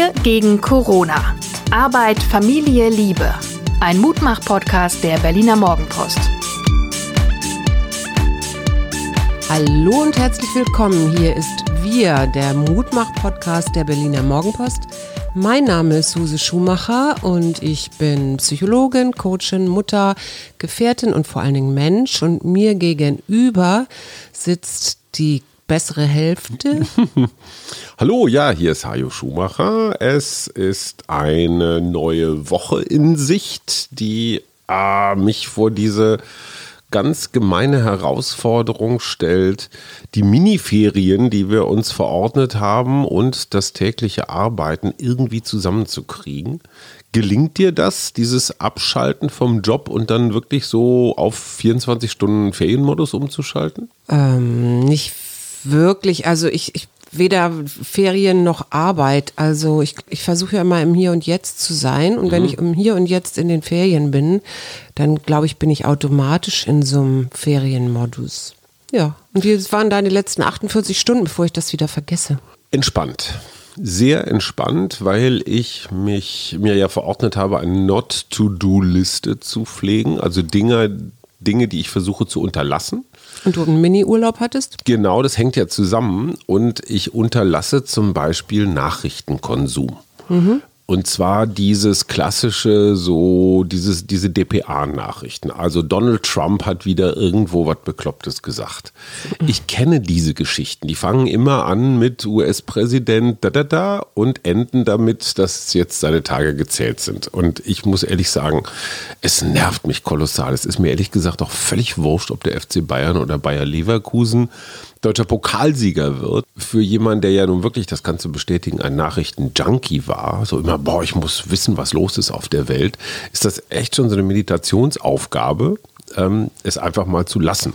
Wir gegen Corona. Arbeit, Familie, Liebe. Ein Mutmach-Podcast der Berliner Morgenpost. Hallo und herzlich willkommen. Hier ist Wir, der Mutmach-Podcast der Berliner Morgenpost. Mein Name ist Suse Schumacher und ich bin Psychologin, Coachin, Mutter, Gefährtin und vor allen Dingen Mensch. Und mir gegenüber sitzt die bessere Hälfte. Hallo, ja, hier ist Hajo Schumacher. Es ist eine neue Woche in Sicht, die äh, mich vor diese ganz gemeine Herausforderung stellt, die Miniferien, die wir uns verordnet haben und das tägliche Arbeiten irgendwie zusammenzukriegen. Gelingt dir das, dieses Abschalten vom Job und dann wirklich so auf 24 Stunden Ferienmodus umzuschalten? Ähm, nicht wirklich, also ich, ich weder Ferien noch Arbeit. Also ich, ich versuche ja immer im Hier und Jetzt zu sein. Und mhm. wenn ich im Hier und Jetzt in den Ferien bin, dann glaube ich, bin ich automatisch in so einem Ferienmodus. Ja, und wie waren deine letzten 48 Stunden, bevor ich das wieder vergesse? Entspannt. Sehr entspannt, weil ich mich mir ja verordnet habe, eine Not-to-Do-Liste zu pflegen. Also Dinge, Dinge, die ich versuche zu unterlassen. Und du einen Mini-Urlaub hattest? Genau, das hängt ja zusammen. Und ich unterlasse zum Beispiel Nachrichtenkonsum. Mhm. Und zwar dieses klassische, so, dieses, diese DPA-Nachrichten. Also Donald Trump hat wieder irgendwo was Beklopptes gesagt. Ich kenne diese Geschichten. Die fangen immer an mit US-Präsident da da da und enden damit, dass jetzt seine Tage gezählt sind. Und ich muss ehrlich sagen, es nervt mich kolossal. Es ist mir ehrlich gesagt auch völlig wurscht, ob der FC Bayern oder Bayer Leverkusen deutscher Pokalsieger wird, für jemanden, der ja nun wirklich, das kannst du bestätigen, ein Nachrichten-Junkie war, so immer, boah, ich muss wissen, was los ist auf der Welt, ist das echt schon so eine Meditationsaufgabe, ähm, es einfach mal zu lassen.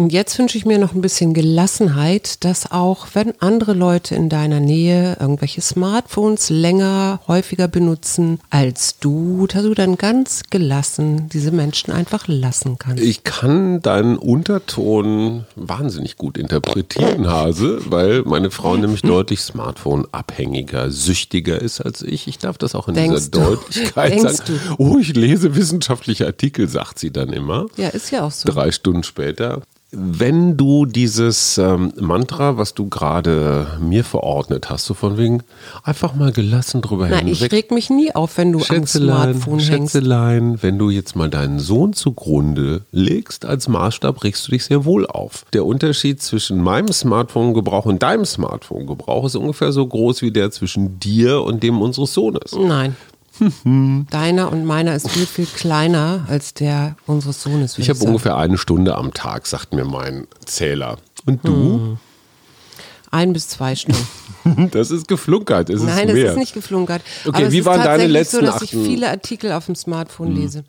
Und jetzt wünsche ich mir noch ein bisschen Gelassenheit, dass auch wenn andere Leute in deiner Nähe irgendwelche Smartphones länger, häufiger benutzen als du, dass du dann ganz gelassen diese Menschen einfach lassen kannst. Ich kann deinen Unterton wahnsinnig gut interpretieren, Hase, weil meine Frau nämlich deutlich Smartphone-abhängiger, süchtiger ist als ich. Ich darf das auch in Denkst dieser du? Deutlichkeit Denkst sagen. du? Oh, ich lese wissenschaftliche Artikel, sagt sie dann immer. Ja, ist ja auch so. Drei Stunden später. Wenn du dieses ähm, Mantra, was du gerade mir verordnet hast, so von wegen einfach mal gelassen drüber Nein, ich hinweg. reg mich nie auf, wenn du am Schätzelein, Smartphone hängst. Schätzelein, wenn du jetzt mal deinen Sohn zugrunde legst als Maßstab, regst du dich sehr wohl auf. Der Unterschied zwischen meinem Smartphone-Gebrauch und deinem Smartphone-Gebrauch ist ungefähr so groß wie der zwischen dir und dem unseres Sohnes. Nein. Deiner und meiner ist viel, viel kleiner als der unseres Sohnes. Ich habe ungefähr eine Stunde am Tag, sagt mir mein Zähler. Und du? ein bis zwei Stunden. Das ist geflunkert. Es Nein, ist das mehr. ist nicht geflunkert. Okay, Aber es wie ist waren deine tatsächlich letzten so, dass ich viele Artikel auf dem Smartphone lese.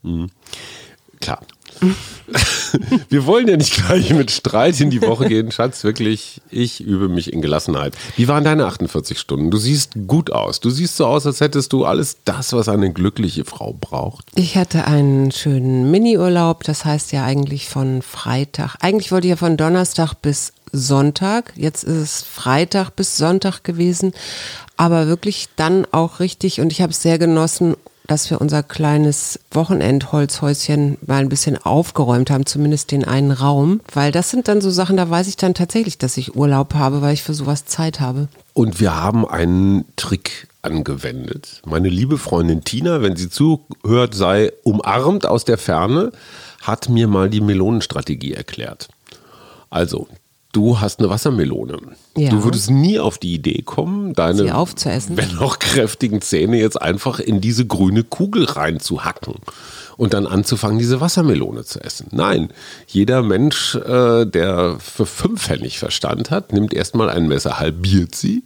Klar. Wir wollen ja nicht gleich mit Streit in die Woche gehen, Schatz. Wirklich, ich übe mich in Gelassenheit. Wie waren deine 48 Stunden? Du siehst gut aus. Du siehst so aus, als hättest du alles das, was eine glückliche Frau braucht. Ich hatte einen schönen Mini-Urlaub, das heißt ja eigentlich von Freitag. Eigentlich wollte ich ja von Donnerstag bis Sonntag. Jetzt ist es Freitag bis Sonntag gewesen. Aber wirklich dann auch richtig und ich habe es sehr genossen, dass wir unser kleines Wochenendholzhäuschen mal ein bisschen aufgeräumt haben, zumindest den einen Raum. Weil das sind dann so Sachen, da weiß ich dann tatsächlich, dass ich Urlaub habe, weil ich für sowas Zeit habe. Und wir haben einen Trick angewendet. Meine liebe Freundin Tina, wenn sie zuhört, sei umarmt aus der Ferne, hat mir mal die Melonenstrategie erklärt. Also, du hast eine Wassermelone. Ja. Du würdest nie auf die Idee kommen, deine, wenn auch kräftigen Zähne jetzt einfach in diese grüne Kugel reinzuhacken und dann anzufangen, diese Wassermelone zu essen. Nein, jeder Mensch, äh, der für fünf Pfennig Verstand hat, nimmt erstmal ein Messer, halbiert sie,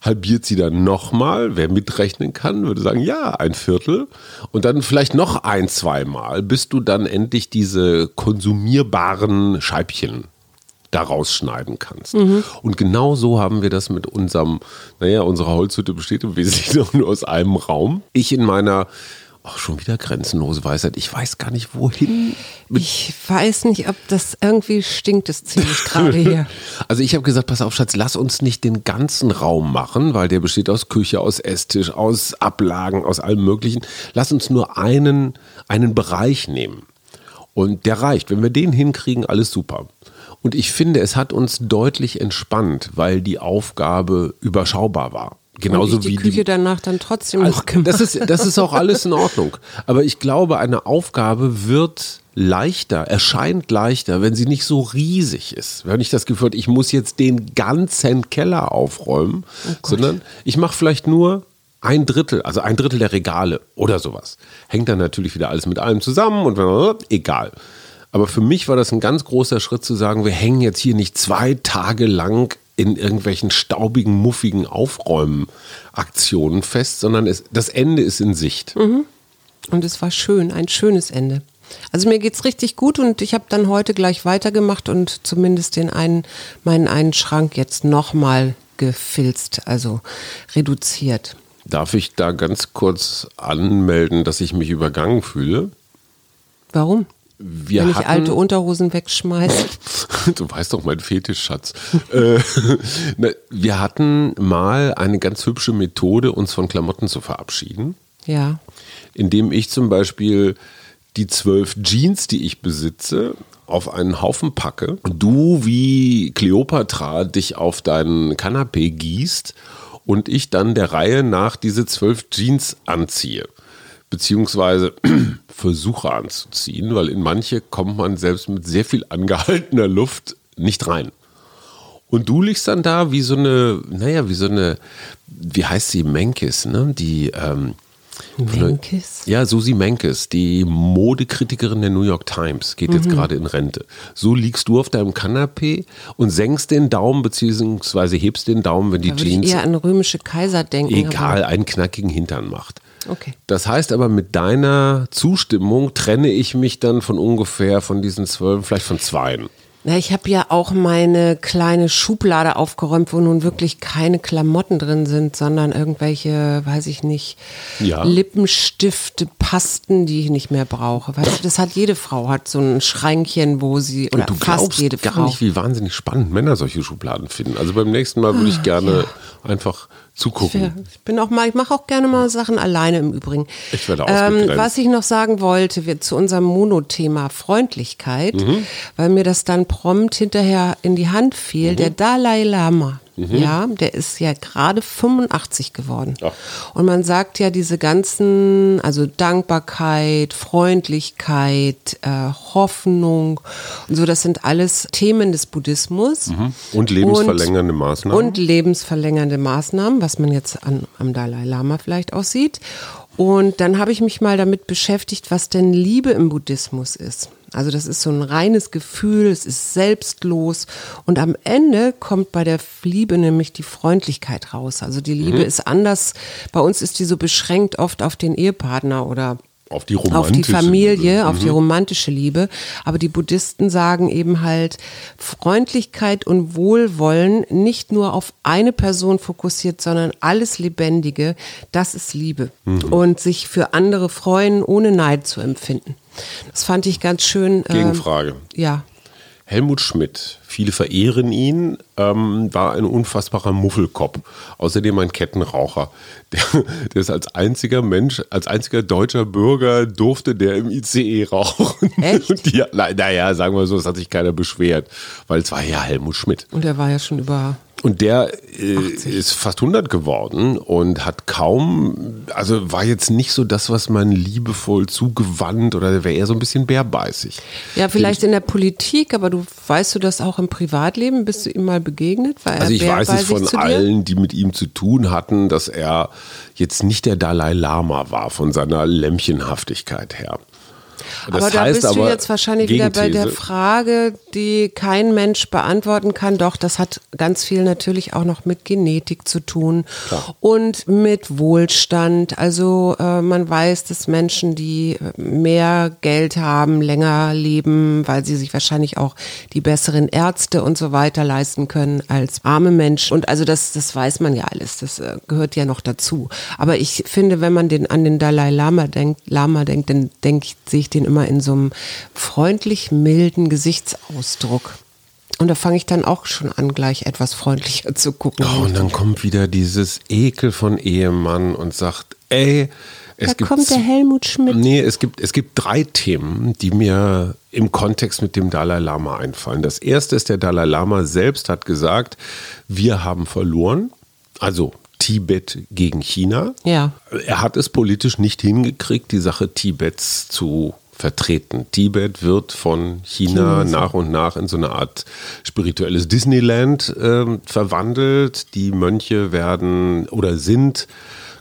halbiert sie dann nochmal. Wer mitrechnen kann, würde sagen, ja, ein Viertel. Und dann vielleicht noch ein, zweimal, bis du dann endlich diese konsumierbaren Scheibchen daraus schneiden kannst. Und genau so haben wir das mit unserem, naja, unsere Holzhütte besteht im Wesentlichen auch nur aus einem Raum. Ich in meiner Ach, schon wieder grenzenlose Weisheit. Ich weiß gar nicht, wohin. Ich weiß nicht, ob das irgendwie stinkt, es ziemlich gerade hier. Also ich habe gesagt, pass auf, Schatz, lass uns nicht den ganzen Raum machen, weil der besteht aus Küche, aus Esstisch, aus Ablagen, aus allem Möglichen. Lass uns nur einen, einen Bereich nehmen. Und der reicht. Wenn wir den hinkriegen, alles super. Und ich finde, es hat uns deutlich entspannt, weil die Aufgabe überschaubar war. Genauso Und ich die wie Küche die, danach dann trotzdem also, noch gemacht. das, ist, das ist auch alles in Ordnung. Aber ich glaube, eine Aufgabe wird leichter, erscheint leichter, wenn sie nicht so riesig ist. Wenn ich das Gefühl habe, ich muss jetzt den ganzen Keller aufräumen, sondern ich mache vielleicht nur ein Drittel, also ein Drittel der Regale oder sowas. Hängt dann natürlich wieder alles mit allem zusammen und wenn, egal. Aber für mich war das ein ganz großer Schritt zu sagen, wir hängen jetzt hier nicht zwei Tage lang in irgendwelchen staubigen, muffigen Aufräumen-Aktionen fest, sondern es, das Ende ist in Sicht. Und es war schön, ein schönes Ende. Also mir geht's richtig gut und ich habe dann heute gleich weitergemacht und zumindest den einen, meinen einen Schrank jetzt nochmal gefilzt, also reduziert. Darf ich da ganz kurz anmelden, dass ich mich übergangen fühle? Warum? Wir Wenn ich hatten, alte Unterhosen wegschmeiße. du weißt doch mein Fetisch, Schatz. Äh, wir hatten mal eine ganz hübsche Methode, uns von Klamotten zu verabschieden, Ja. indem ich zum Beispiel die zwölf Jeans, die ich besitze, auf einen Haufen packe. Du wie Kleopatra dich auf deinen Kanapee gießt und ich dann der Reihe nach diese zwölf Jeans anziehe. Beziehungsweise versuche anzuziehen, weil in manche kommt man selbst mit sehr viel angehaltener Luft nicht rein. Und du liegst dann da wie so eine, naja, wie so eine, wie heißt sie, Menkes, ne? Die, ähm, Menkes? ja, Susi Menkes, die Modekritikerin der New York Times, geht Mhm. jetzt gerade in Rente. So liegst du auf deinem Kanapee und senkst den Daumen, beziehungsweise hebst den Daumen, wenn die Da würde ich Jeans, eher an römische Kaiser denken. egal, einen knackigen Hintern macht. Okay. Das heißt aber, mit deiner Zustimmung trenne ich mich dann von ungefähr von diesen zwölf, vielleicht von zweien. Na, ich habe ja auch meine kleine Schublade aufgeräumt, wo nun wirklich keine Klamotten drin sind, sondern irgendwelche, weiß ich nicht, Ja. Lippenstifte, Pasten, die ich nicht mehr brauche. Weißt du, das hat jede Frau, hat so ein Schränkchen, wo sie, oder Und du fast glaubst jede gar Frau. nicht, wie wahnsinnig spannend Männer solche Schubladen finden. Also beim nächsten Mal würde ich gerne einfach zugucken. Ich bin auch mal, ich mache auch gerne mal Sachen alleine im Übrigen. Ich werde ähm, ausgegrenzt. Was ich noch sagen wollte, wir, zu unserem Monothema Freundlichkeit, Mhm. weil mir das dann prompt hinterher in die Hand fiel, Mhm. der Dalai Lama. Ja, der ist ja gerade 85 geworden. Ach. Und man sagt ja diese ganzen, also Dankbarkeit, Freundlichkeit, äh, Hoffnung und so, das sind alles Themen des Buddhismus. Und lebensverlängernde Maßnahmen. Und lebensverlängernde Maßnahmen, was man jetzt an, am Dalai Lama vielleicht auch sieht. Und dann habe ich mich mal damit beschäftigt, was denn Liebe im Buddhismus ist. Also das ist so ein reines Gefühl, es ist selbstlos und am Ende kommt bei der Liebe nämlich die Freundlichkeit raus. Also die Liebe ist anders. Bei uns ist die so beschränkt oft auf den Ehepartner oder auf die auf die romantische Familie, Liebe. auf die romantische Liebe. Aber die Buddhisten sagen eben halt, Freundlichkeit und Wohlwollen nicht nur auf eine Person fokussiert, sondern alles Lebendige, das ist Liebe. Und sich für andere freuen, ohne Neid zu empfinden. Das fand ich ganz schön. ähm, Gegenfrage. ja. Helmut Schmidt, viele verehren ihn, ähm, war ein unfassbarer Muffelkopf. Außerdem ein Kettenraucher. Der, der ist als einziger Mensch, als einziger deutscher Bürger durfte der im ICE rauchen. Echt? Die, na- naja, sagen wir so, es hat sich keiner beschwert, weil es war ja Helmut Schmidt. Und er war ja schon über. Und der äh, ist fast 100 geworden und hat kaum, also war jetzt nicht so das, was man liebevoll zugewandt oder der wäre eher so ein bisschen bärbeißig. Ja, vielleicht in der Politik, aber du weißt du das auch im Privatleben? Bist du ihm mal begegnet? War er Also ich weiß es von allen, die mit ihm zu tun hatten, dass er jetzt nicht der Dalai Lama war von seiner Lämmchenhaftigkeit her. Das aber da heißt bist du jetzt wahrscheinlich wieder bei der Gegenthese, Frage, die kein Mensch beantworten kann. Doch, das hat ganz viel natürlich auch noch mit Genetik zu tun und mit Wohlstand. Also äh, man weiß, dass Menschen, die mehr Geld haben, länger leben, weil sie sich wahrscheinlich auch die besseren Ärzte und so weiter leisten können als arme Menschen. Und also das, das weiß man ja alles. Das äh, gehört ja noch dazu. Aber ich finde, wenn man den an den Dalai Lama denkt, Lama denkt, dann sehe ich den immer in so einem freundlich milden Gesichtsausdruck. Und da fange ich dann auch schon an, gleich etwas freundlicher zu gucken. Oh, und dann kommt wieder dieses Ekel von Ehemann und sagt, ey, es da gibt kommt der Helmut Schmidt. Nee, es gibt, es gibt drei Themen, die mir im Kontext mit dem Dalai Lama einfallen. Das erste ist, der Dalai Lama selbst hat gesagt, wir haben verloren. Also Tibet gegen China. Ja. Er hat es politisch nicht hingekriegt, die Sache Tibets zu vertreten. Tibet wird von China nach und nach in so eine Art spirituelles Disneyland ähm, verwandelt. Die Mönche werden oder sind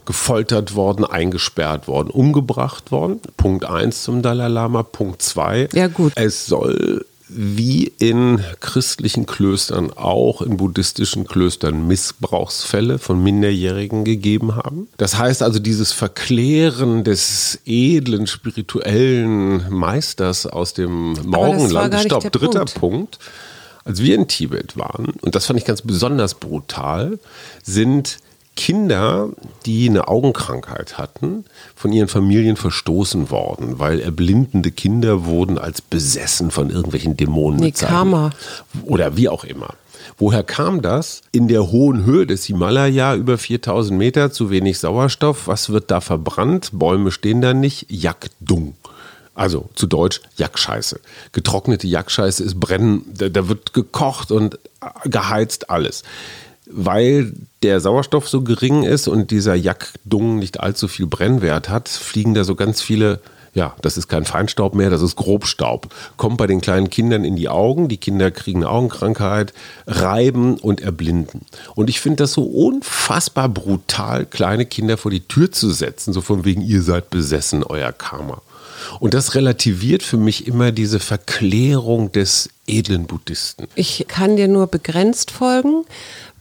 gefoltert worden, eingesperrt worden, umgebracht worden. Punkt 1 zum Dalai Lama. Punkt 2. Ja, gut. Es soll wie in christlichen Klöstern auch in buddhistischen Klöstern Missbrauchsfälle von Minderjährigen gegeben haben. Das heißt also, dieses Verklären des edlen spirituellen Meisters aus dem Morgenland. Stopp, dritter Punkt. Punkt. Als wir in Tibet waren, und das fand ich ganz besonders brutal, sind Kinder, die eine Augenkrankheit hatten, von ihren Familien verstoßen worden, weil erblindende Kinder wurden als besessen von irgendwelchen Dämonen Nee, bezeichnet. Karma. Oder wie auch immer. Woher kam das? In der hohen Höhe des Himalaya, über 4000 Meter, zu wenig Sauerstoff. Was wird da verbrannt? Bäume stehen da nicht. Jagdung. Also zu Deutsch Jackscheiße. Getrocknete Jackscheiße ist brennen, da, da wird gekocht und geheizt alles. Weil der Sauerstoff so gering ist und dieser Jackdung nicht allzu viel Brennwert hat, fliegen da so ganz viele, ja, das ist kein Feinstaub mehr, das ist Grobstaub. Kommt bei den kleinen Kindern in die Augen, die Kinder kriegen eine Augenkrankheit, reiben und erblinden. Und ich finde das so unfassbar brutal, kleine Kinder vor die Tür zu setzen, so von wegen, ihr seid besessen, euer Karma. Und das relativiert für mich immer diese Verklärung des edlen Buddhisten. Ich kann dir nur begrenzt folgen,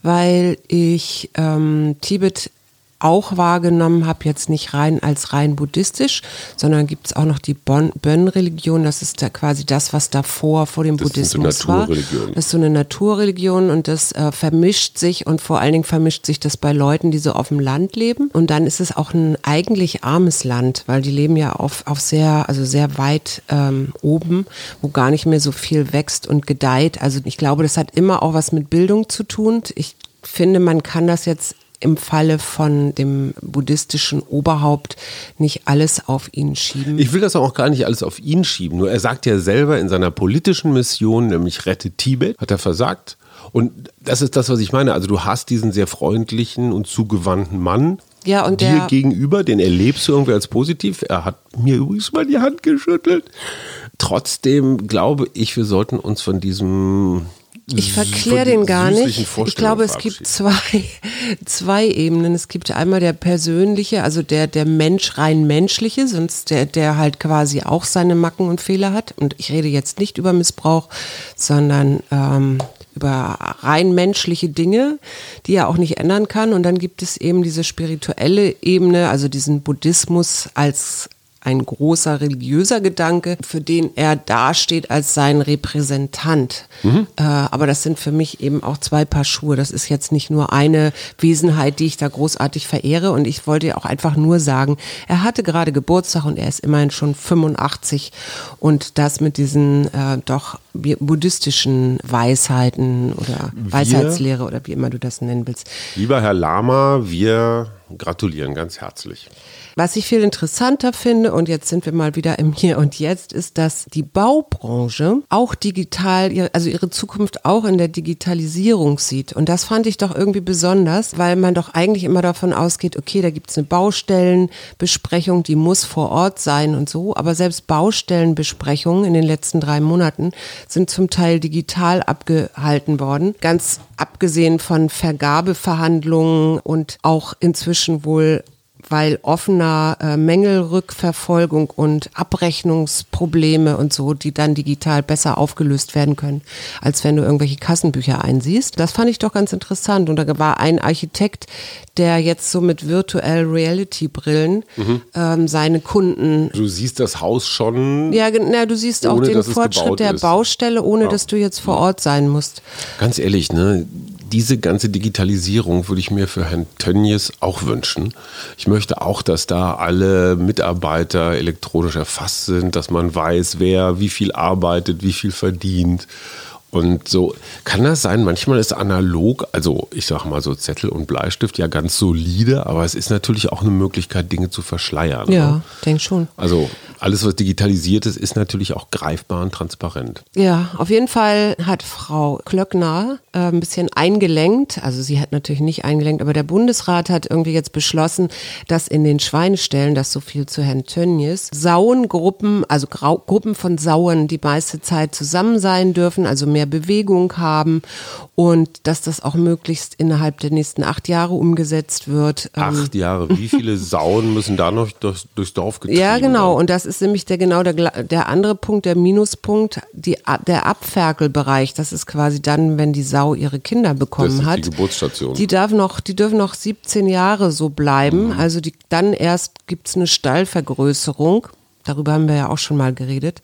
weil ich ähm, Tibet auch wahrgenommen habe, jetzt nicht rein als rein buddhistisch, sondern gibt es auch noch die Bon- Bön-Religion, das ist da quasi das, was davor vor dem Das Buddhismus war. Naturreligionen. Das ist so eine Naturreligion und das äh, vermischt sich und vor allen Dingen vermischt sich das bei Leuten, die so auf dem Land leben. Und dann ist es auch ein eigentlich armes Land, weil die leben ja auf, auf sehr, also sehr weit ähm, oben, wo gar nicht mehr so viel wächst und gedeiht. Also ich glaube, das hat immer auch was mit Bildung zu tun. Ich finde, man kann das jetzt im Falle von dem buddhistischen Oberhaupt nicht alles auf ihn schieben. Ich will das auch gar nicht alles auf ihn schieben. Nur er sagt ja selber in seiner politischen Mission, nämlich Rette Tibet, hat er versagt. Und das ist das, was ich meine. Also du hast diesen sehr freundlichen und zugewandten Mann Ja, und dir der- gegenüber, den erlebst du irgendwie als positiv. Er hat mir übrigens mal die Hand geschüttelt. Trotzdem glaube ich, wir sollten uns von diesem Ich von verkläre den gar nicht. Ich glaube, es gibt zwei, zwei Ebenen. Es gibt einmal der persönliche, also der, der Mensch rein menschliche, sonst der, der halt quasi auch seine Macken und Fehler hat. Und ich rede jetzt nicht über Missbrauch, sondern ähm, über rein menschliche Dinge, die er auch nicht ändern kann. Und dann gibt es eben diese spirituelle Ebene, also diesen Buddhismus als ein großer religiöser Gedanke, für den er dasteht als sein Repräsentant. Äh, aber das sind für mich eben auch zwei Paar Schuhe. Das ist jetzt nicht nur eine Wesenheit, die ich da großartig verehre. Und ich wollte ja auch einfach nur sagen, er hatte gerade Geburtstag und er ist immerhin schon 85. Und das mit diesen äh, doch buddhistischen Weisheiten oder Weisheitslehre oder wie immer du das nennen willst. Lieber Herr Lama, wir gratulieren ganz herzlich. Was ich viel interessanter finde, und jetzt sind wir mal wieder im Hier und Jetzt, ist, dass die Baubranche auch digital, also ihre Zukunft auch in der Digitalisierung sieht. Und das fand ich doch irgendwie besonders, weil man doch eigentlich immer davon ausgeht, okay, da gibt's eine Baustellenbesprechung, die muss vor Ort sein und so. Aber selbst Baustellenbesprechungen in den letzten drei Monaten sind zum Teil digital abgehalten worden. Ganz abgesehen von Vergabeverhandlungen und auch inzwischen wohl weil offener äh, Mängelrückverfolgung und Abrechnungsprobleme und so, die dann digital besser aufgelöst werden können, als wenn du irgendwelche Kassenbücher einsiehst. Das fand ich doch ganz interessant. Und da war ein Architekt, der jetzt so mit Virtual Reality Brillen mhm. ähm, seine Kunden. Du siehst das Haus schon. Ja, na, du siehst auch den Fortschritt der ist. Baustelle, ohne ja. dass du jetzt vor Ort sein musst. Ganz ehrlich, ne? Diese ganze Digitalisierung würde ich mir für Herrn Tönnies auch wünschen. Ich möchte auch, dass da alle Mitarbeiter elektronisch erfasst sind, dass man weiß, wer wie viel arbeitet, wie viel verdient. Und so kann das sein. Manchmal ist analog, also ich sage mal so Zettel und Bleistift ja ganz solide, aber es ist natürlich auch eine Möglichkeit, Dinge zu verschleiern. Ja, ne? denke schon. Also alles, was digitalisiert ist, ist natürlich auch greifbar und transparent. Ja, auf jeden Fall hat Frau Klöckner äh, ein bisschen eingelenkt. Also sie hat natürlich nicht eingelenkt, aber der Bundesrat hat irgendwie jetzt beschlossen, dass in den Schweineställen, das so viel zu Herrn Tönnies, Sauengruppen, also Grau Gruppen von Sauen die meiste Zeit zusammen sein dürfen, also mehr Bewegung haben und dass das auch möglichst innerhalb der nächsten acht Jahre umgesetzt wird. Ähm, acht Jahre, wie viele Sauen müssen da noch durchs, durchs Dorf getrieben Ja, genau. Und das ist nämlich der genau der, der andere Punkt, der Minuspunkt, die, der Abferkelbereich. Das ist quasi dann, wenn die Sau ihre Kinder bekommen hat. Die Geburtsstation. Die darf noch, die dürfen noch 17 Jahre so bleiben. Mhm. Also die, dann erst gibt es eine Stallvergrößerung. Darüber haben wir ja auch schon mal geredet.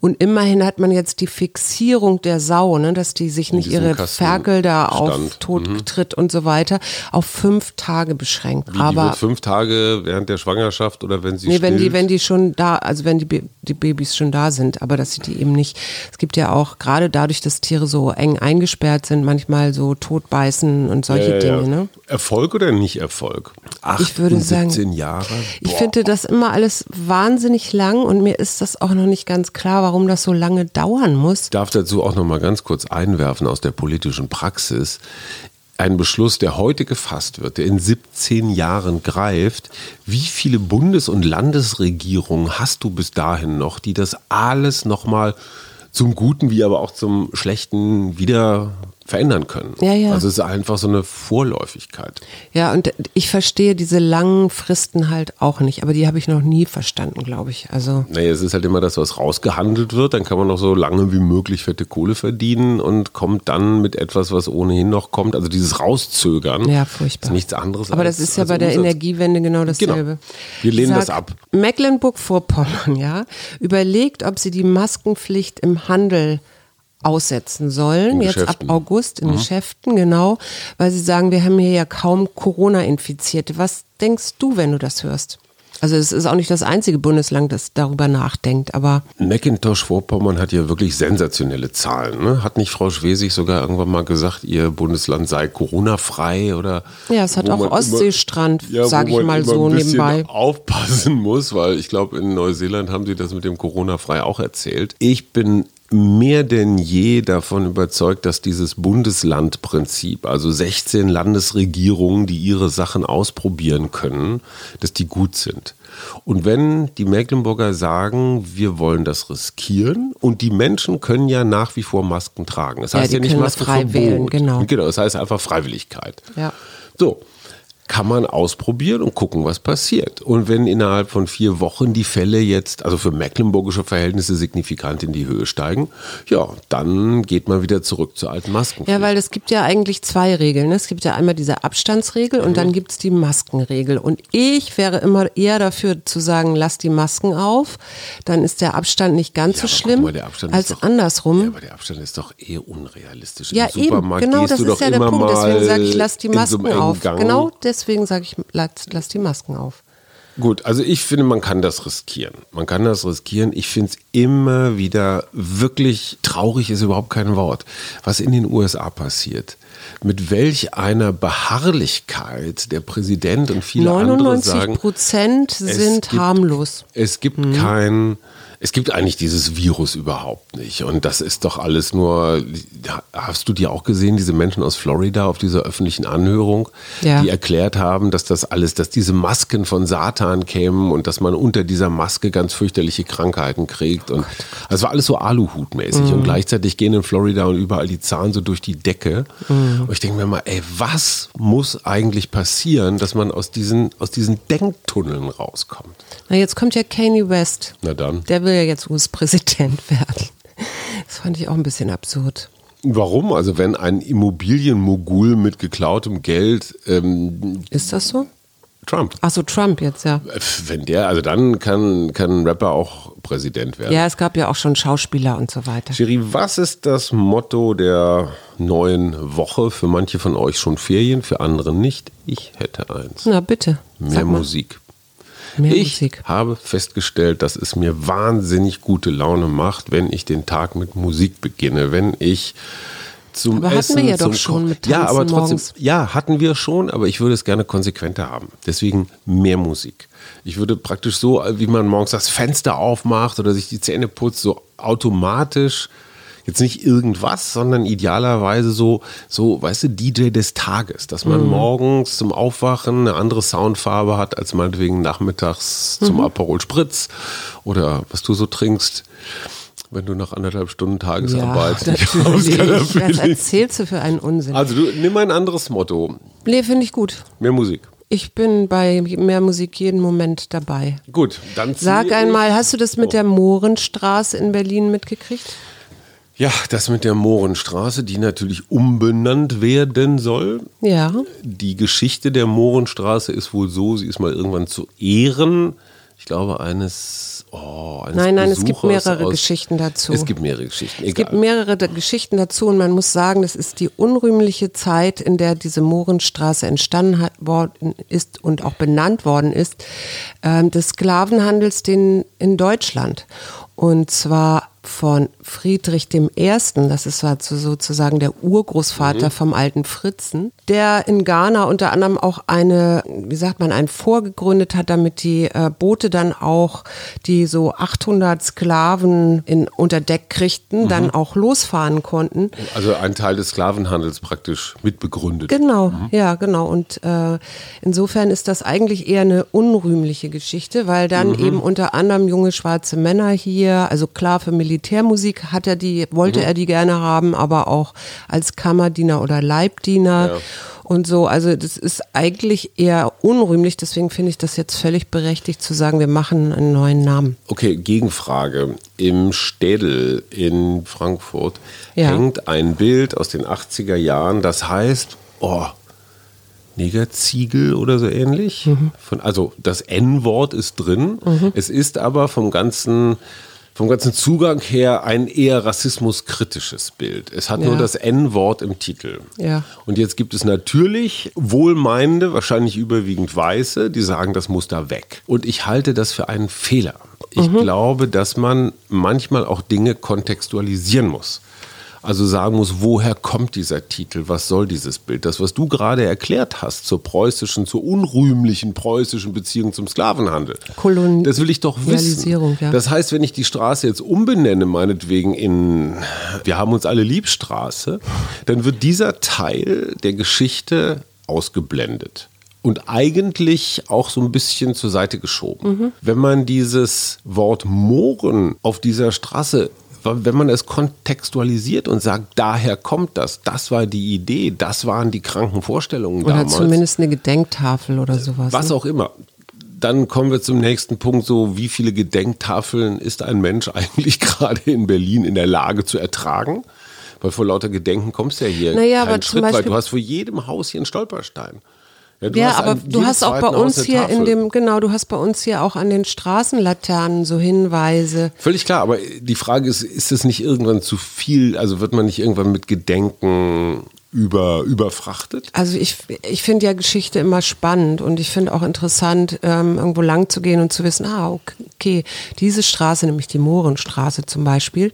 Und immerhin hat man jetzt die Fixierung der Sau, ne, dass die sich nicht ihre Kasten Ferkel da auf tot mhm. tritt und so weiter, auf fünf Tage beschränkt. Wie, Aber fünf Tage während der Schwangerschaft oder wenn sie Nee, wenn die, wenn die schon da, also wenn die, die Babys schon da sind, aber dass sie die eben nicht. Es gibt ja auch gerade dadurch, dass Tiere so eng eingesperrt sind, manchmal so totbeißen und solche ja, Dinge. Ne? Erfolg oder nicht Erfolg? Acht ich würde sagen, 17 Jahre. Boah. Ich finde das immer alles wahnsinnig lang und mir ist das auch noch nicht ganz klar, warum das so lange dauern muss. Ich darf dazu auch noch mal ganz kurz einwerfen aus der politischen Praxis. Ein Beschluss, der heute gefasst wird, der in 17 Jahren greift. Wie viele Bundes- und Landesregierungen hast du bis dahin noch, die das alles noch mal zum Guten wie aber auch zum Schlechten wieder verändern können. Ja, ja. Also es ist einfach so eine Vorläufigkeit. Ja, und ich verstehe diese langen Fristen halt auch nicht, aber die habe ich noch nie verstanden, glaube ich. Also naja, es ist halt immer das, was rausgehandelt wird, dann kann man noch so lange wie möglich fette Kohle verdienen und kommt dann mit etwas, was ohnehin noch kommt. Also dieses Rauszögern ja, furchtbar. ist nichts anderes. Aber als, das ist ja bei der Umsatz. Energiewende genau dasselbe. Genau. Wir lehnen Sag, das ab. Mecklenburg-Vorpommern, ja, überlegt, ob sie die Maskenpflicht im Handel aussetzen sollen, jetzt ab August in mhm. Geschäften, genau, weil sie sagen, wir haben hier ja kaum Corona-Infizierte. Was denkst du, wenn du das hörst? Also es ist auch nicht das einzige Bundesland, das darüber nachdenkt, aber... Macintosh-Vorpommern hat ja wirklich sensationelle Zahlen. Ne? Hat nicht Frau Schwesig sogar irgendwann mal gesagt, ihr Bundesland sei Corona-frei oder... Ja, es hat auch Ostseestrand, ja, sage ich mal so nebenbei. aufpassen muss, weil ich glaube, in Neuseeland haben sie das mit dem Corona-frei auch erzählt. Ich bin mehr denn je davon überzeugt, dass dieses Bundeslandprinzip, also 16 Landesregierungen, die ihre Sachen ausprobieren können, dass die gut sind. Und wenn die Mecklenburger sagen, wir wollen das riskieren und die Menschen können ja nach wie vor Masken tragen. Das heißt ja, ja nicht Masken frei wählen, genau. Genau, das heißt einfach Freiwilligkeit. Ja. So, kann man ausprobieren und gucken, was passiert. Und wenn innerhalb von vier Wochen die Fälle jetzt, also für mecklenburgische Verhältnisse signifikant in die Höhe steigen, ja, dann geht man wieder zurück zur alten Masken. Ja, weil es gibt ja eigentlich zwei Regeln. Ne? Es gibt ja einmal diese Abstandsregel und mhm. dann gibt es die Maskenregel. Und ich wäre immer eher dafür zu sagen, lass die Masken auf, dann ist der Abstand nicht ganz ja, so schlimm mal, als doch, andersrum. Ja, aber der Abstand ist doch eh unrealistisch. Ja, Im eben, genau, das ist ja der Punkt. Deswegen sage ich, lass die Masken so auf. Gang. Genau, deswegen deswegen sage ich, lass, lass die Masken auf. Gut, also ich finde, man kann das riskieren. Man kann das riskieren. Ich finde es immer wieder wirklich traurig, ist überhaupt kein Wort, was in den USA passiert. Mit welch einer Beharrlichkeit der Präsident und viele andere sagen. 99 Prozent sind gibt, harmlos. Es gibt mhm. kein Es gibt eigentlich dieses Virus überhaupt nicht. Und das ist doch alles nur. Hast du die auch gesehen, diese Menschen aus Florida auf dieser öffentlichen Anhörung, Ja. die erklärt haben, dass das alles, dass diese Masken von Satan kämen und dass man unter dieser Maske ganz fürchterliche Krankheiten kriegt. Und das war alles so Aluhutmäßig. Und gleichzeitig gehen in Florida und überall die Zahlen so durch die Decke. Und ich denke mir mal, ey, was muss eigentlich passieren, dass man aus diesen, aus diesen Denktunneln rauskommt? Na, jetzt kommt ja Kanye West. Na dann. Der will ja jetzt US-Präsident werden. Das fand ich auch ein bisschen absurd. Warum? Also wenn ein Immobilienmogul mit geklautem Geld ähm, Ist das so? Trump, Achso, Trump jetzt, ja. wenn der, also dann kann, kann ein Rapper auch Präsident werden. Ja, es gab ja auch schon Schauspieler und so weiter. Chiri, was ist das Motto der neuen Woche? Für manche von euch schon Ferien, für andere nicht. Ich hätte eins. Na bitte. Mehr. Musik. Mehr ich Musik. habe festgestellt, dass es mir wahnsinnig gute Laune macht, wenn ich den Tag mit Musik beginne, wenn ich zum Aber hatten Essen, wir ja doch schon mit Ja, aber Tanzen trotzdem, morgens. ja, hatten wir schon, aber ich würde es gerne konsequenter haben. Deswegen mehr Musik. Ich würde praktisch so, wie man morgens das Fenster aufmacht oder sich die Zähne putzt, so automatisch jetzt nicht irgendwas, sondern idealerweise so, so, weißt du, DJ des Tages, dass Mhm. man morgens zum Aufwachen eine andere Soundfarbe hat als meinetwegen nachmittags zum Mhm. Aperol Spritz oder was du so trinkst, wenn du nach anderthalb Stunden Tagesarbeit ja, Was erzählst du für einen Unsinn? Also du nimm ein anderes Motto, Nee, finde ich gut. mehr Musik. Ich bin bei mehr Musik jeden Moment dabei. Gut, dann Sag einmal, hast du das mit der Mohrenstraße in Berlin mitgekriegt? Ja, das mit der Mohrenstraße, die natürlich umbenannt werden soll. Ja. Die Geschichte der Mohrenstraße ist wohl so, sie ist mal irgendwann zu Ehren, ich glaube, eines, oh, eines Nein, nein, es gibt Besuchers mehrere aus- Geschichten dazu. Es gibt mehrere Geschichten, Es gibt egal. mehrere Geschichten dazu und man muss sagen, das ist die unrühmliche Zeit, in der diese Mohrenstraße entstanden hat, worden ist und auch benannt worden ist, ähm, des Sklavenhandels den, in Deutschland. Und zwar von Friedrich I., das ist so- sozusagen der Urgroßvater vom alten Fritzen, der in Ghana unter anderem auch eine, wie sagt man, ein Vor gegründet hat, damit die äh, Boote dann auch, die so 800 Sklaven in, unter Deck kriegten, dann auch losfahren konnten. Also ein Teil des Sklavenhandels praktisch mitbegründet. Genau, ja, genau. Und äh, insofern ist das eigentlich eher eine unrühmliche Geschichte, weil dann eben unter anderem junge schwarze Männer hier, also klar für Militärmusik hat er die, wollte er die gerne haben, aber auch als Kammerdiener oder Leibdiener. Ja. Und so, also das ist eigentlich eher unrühmlich, deswegen finde ich das jetzt völlig berechtigt zu sagen, wir machen einen neuen Namen. Okay, Gegenfrage. Im Städel in Frankfurt Ja. hängt ein Bild aus den 80er Jahren, das heißt, oh, Negerziegel oder so ähnlich. Von, also das N-Wort ist drin. Es ist aber vom ganzen, vom ganzen Zugang her ein eher rassismuskritisches Bild. Es hat nur Ja. das N-Wort im Titel. Ja. Und jetzt gibt es natürlich wohlmeinende, wahrscheinlich überwiegend Weiße, die sagen, das muss da weg. Und ich halte das für einen Fehler. Ich glaube, dass man manchmal auch Dinge kontextualisieren muss. Also sagen muss, woher kommt dieser Titel? Was soll dieses Bild? Das, was du gerade erklärt hast zur preußischen, zur unrühmlichen preußischen Beziehung zum Sklavenhandel. Kolon- das will ich doch wissen. Ja. Das heißt, wenn ich die Straße jetzt umbenenne, meinetwegen in Wir haben uns alle Liebstraße, dann wird dieser Teil der Geschichte ausgeblendet. Und eigentlich auch so ein bisschen zur Seite geschoben. Mhm. Wenn man dieses Wort Mohren auf dieser Straße, wenn man es kontextualisiert und sagt, daher kommt das, das war die Idee, das waren die kranken Vorstellungen Oder damals zumindest eine Gedenktafel oder sowas. was ne? auch immer. Dann kommen wir zum nächsten Punkt, so wie viele Gedenktafeln ist ein Mensch eigentlich gerade in Berlin in der Lage zu ertragen? Weil vor lauter Gedenken kommst du ja hier Naja, keinen aber Schritt, weil Beispiel- du hast vor jedem Haus hier einen Stolperstein. Du ja, hast aber du hast auch bei uns hier in Tafel. dem, genau, du hast bei uns hier auch an den Straßenlaternen so Hinweise. Völlig klar, aber die Frage ist, ist es nicht irgendwann zu viel? Also wird man nicht irgendwann mit Gedenken über, überfrachtet? Also ich, ich finde ja Geschichte immer spannend und ich finde auch interessant, ähm, irgendwo lang zu gehen und zu wissen, ah, okay, diese Straße, nämlich die Mohrenstraße zum Beispiel,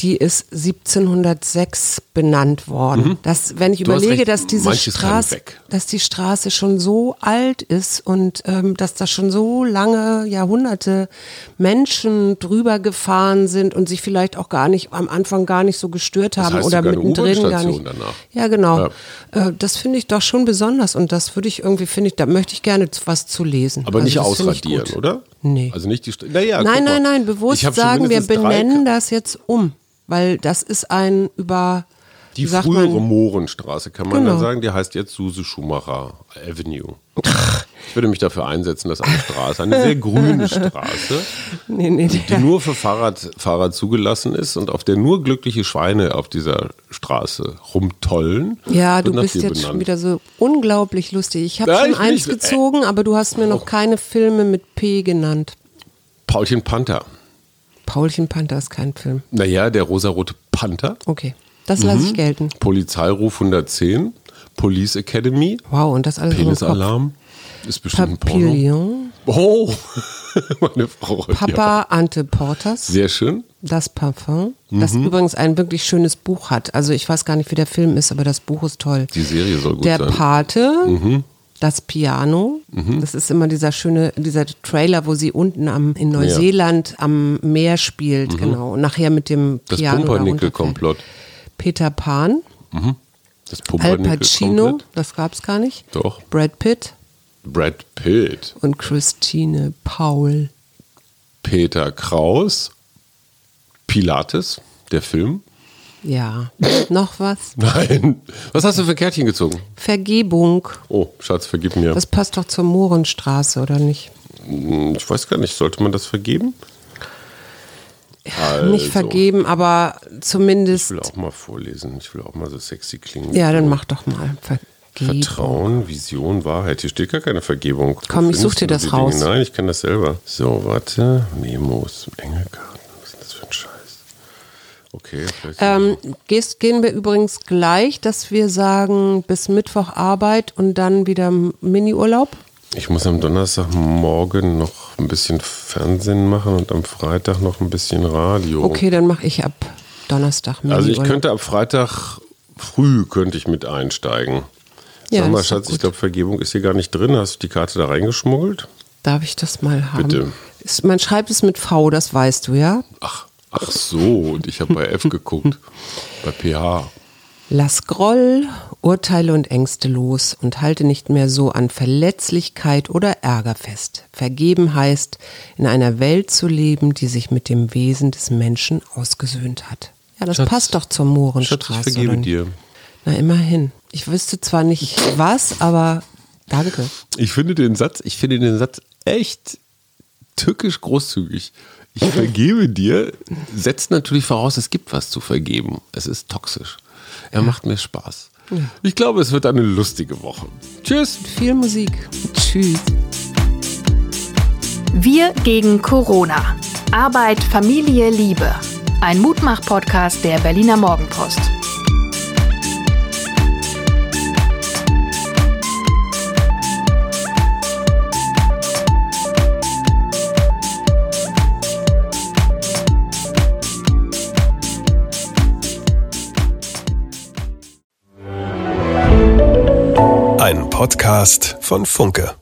die ist 1706 benannt worden. Mhm. Das, wenn ich Du überlege, recht, dass diese Straße, dass die Straße schon so alt ist und ähm, dass da schon so lange Jahrhunderte Menschen drüber gefahren sind und sich vielleicht auch gar nicht am Anfang gar nicht so gestört haben heißt oder mittendrin gar nicht. danach. Ja, genau. Äh, das finde ich doch schon besonders und das würde ich irgendwie, finde ich, da möchte ich gerne was zu lesen. Aber nicht Also ich ausradieren, oder? Nee. Also nicht die St Naja, Nein, nein, nein, bewusst sagen, wir benennen das jetzt um, weil das ist ein über, Die frühere man, Mohrenstraße, kann man Genau. dann sagen, die heißt jetzt Suse Schumacher Avenue. Ich würde mich dafür einsetzen, dass eine Straße, eine sehr grüne Straße, nee, nee, die nur für Fahrradfahrer zugelassen ist und auf der nur glückliche Schweine auf dieser Straße rumtollen. ja, du bist jetzt schon benannt. wieder so unglaublich lustig. Ich habe Ja, schon ich eins nicht. Gezogen, aber du hast mir noch keine Filme mit P genannt. Paulchen Panther. Paulchen Panther ist kein Film. Naja, der rosarote Panther. Okay, das lasse Mhm. ich gelten. Polizeiruf 110. Police Academy. Wow, und das alles. Penisalarm. Ist bestimmt ein Porno. Papillon, Oh, meine Frau. Papa Ante Portas. Ja. Sehr schön. Das Parfum, das Mhm. übrigens ein wirklich schönes Buch hat. Also ich weiß gar nicht, wie der Film ist, aber das Buch ist toll. Die Serie soll gut der sein. Mhm. Pate, das Piano, das ist immer dieser schöne, dieser Trailer, wo sie unten am, in Neuseeland am Meer spielt, genau. Und nachher mit dem Mhm. Das Piano. da Pumpernickel-Komplott. Peter Pan, Das Al Pacino, das gab's gar nicht. Doch. Brad Pitt Brad Pitt. und Christine Paul. Peter Kraus. Pilates, der Film. Ja. Noch was? Nein. Was hast du für Kärtchen gezogen? Vergebung. Oh, Schatz, vergib mir. Das passt doch zur Mohrenstraße, oder nicht? Hm, Ich weiß gar nicht, sollte man das vergeben? Also, Nicht vergeben, aber Ich zumindest. will auch mal vorlesen. Ich will auch mal so sexy klingen. Ja, dann mach doch mal. Vergebung. Vertrauen, Vision, Wahrheit. Hier steht gar keine Vergebung. Komm, ich such dir das raus. Dinge? Nein, ich kann das selber. So, warte. Memos, Engelkarten. Was ist das für ein Scheiß? Okay, vielleicht. Ähm, gehst, gehen wir übrigens gleich, dass wir sagen, bis Mittwoch Arbeit und dann wieder Miniurlaub? Ich muss am Donnerstagmorgen noch ein bisschen Fernsehen machen und am Freitag noch ein bisschen Radio. Okay, dann mache ich ab Donnerstag Miniurlaub. Also ich könnte ab Freitag früh könnte ich mit einsteigen. Ja, Sag mal, Schatz, ich glaube, Vergebung ist hier gar nicht drin. Hast du die Karte da reingeschmuggelt? Darf ich das mal haben? Bitte. Ist, man schreibt es mit V, das weißt du, ja? Ach, ach so, und ich habe bei F geguckt. Bei PH. Lass Groll, Urteile und Ängste los und halte nicht mehr so an Verletzlichkeit oder Ärger fest. Vergeben heißt, in einer Welt zu leben, die sich mit dem Wesen des Menschen ausgesöhnt hat. Ja, das Schatz, passt doch zur Schatz, Mohrenstraße. ich vergebe dir. Na, immerhin. Ich wüsste zwar nicht was, aber danke. Ich finde den Satz, ich finde den Satz echt tückisch großzügig. Ich vergebe dir, setzt natürlich voraus, es gibt was zu vergeben. Es ist toxisch. Er macht mir Spaß. Ich glaube, es wird eine lustige Woche. Tschüss. Viel Musik. Tschüss. Wir gegen Corona. Arbeit, Familie, Liebe. Ein Mutmach-Podcast der Berliner Morgenpost. Podcast von Funke.